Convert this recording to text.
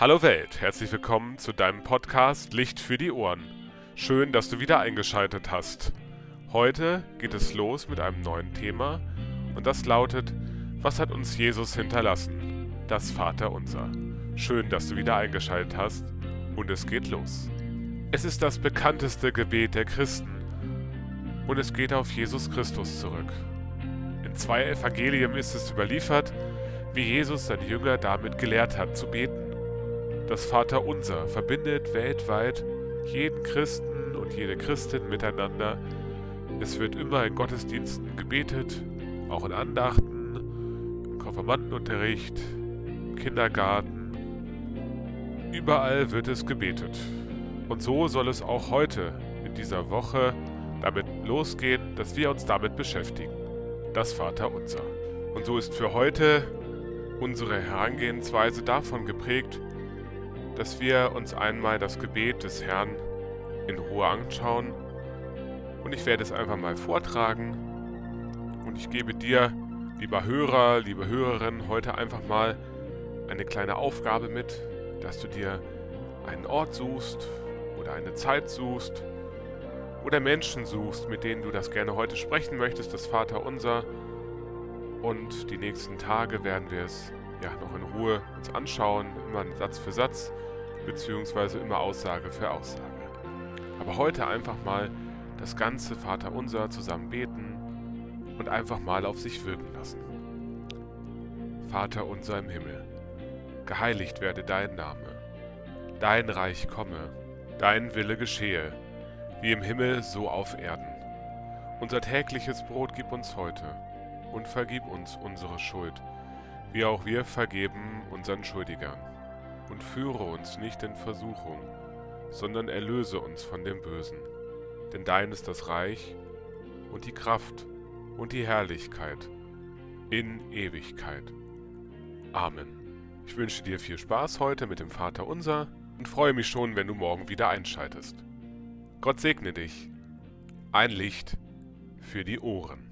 Hallo Welt, herzlich willkommen zu deinem Podcast Licht für die Ohren. Schön, dass du wieder eingeschaltet hast. Heute geht es los mit einem neuen Thema und das lautet, was hat uns Jesus hinterlassen? Das Vaterunser. Schön, dass du wieder eingeschaltet hast und es geht los. Es ist das bekannteste Gebet der Christen und es geht auf Jesus Christus zurück. In zwei Evangelien ist es überliefert, wie Jesus seine Jünger damit gelehrt hat zu beten. Das Vaterunser verbindet weltweit jeden Christen und jede Christin miteinander. Es wird immer in Gottesdiensten gebetet, auch in Andachten, im Konfirmandenunterricht, im Kindergarten. Überall wird es gebetet. Und so soll es auch heute in dieser Woche damit losgehen, dass wir uns damit beschäftigen. Das Vaterunser. Und so ist für heute unsere Herangehensweise davon geprägt, dass wir uns einmal das Gebet des Herrn in Ruhe anschauen. Und ich werde es einfach mal vortragen. Und ich gebe dir, lieber Hörer, liebe Hörerin, heute einfach mal eine kleine Aufgabe mit, dass du dir einen Ort suchst oder eine Zeit suchst oder Menschen suchst, mit denen du das gerne heute sprechen möchtest, das Vater unser. Und die nächsten Tage werden wir es ja noch in Ruhe uns anschauen, immer Satz für Satz beziehungsweise immer Aussage für Aussage. Aber heute einfach mal das ganze Vaterunser zusammen beten und einfach mal auf sich wirken lassen. Vater unser im Himmel, geheiligt werde dein Name, dein Reich komme, dein Wille geschehe, wie im Himmel so auf Erden. Unser tägliches Brot gib uns heute und vergib uns unsere Schuld, wie auch wir vergeben unseren Schuldigern und führe uns nicht in Versuchung, sondern erlöse uns von dem Bösen. Denn dein ist das Reich und die Kraft und die Herrlichkeit in Ewigkeit. Amen. Ich wünsche dir viel Spaß heute mit dem Vater Unser und freue mich schon, wenn du morgen wieder einschaltest. Gott segne dich. Ein Licht für die Ohren.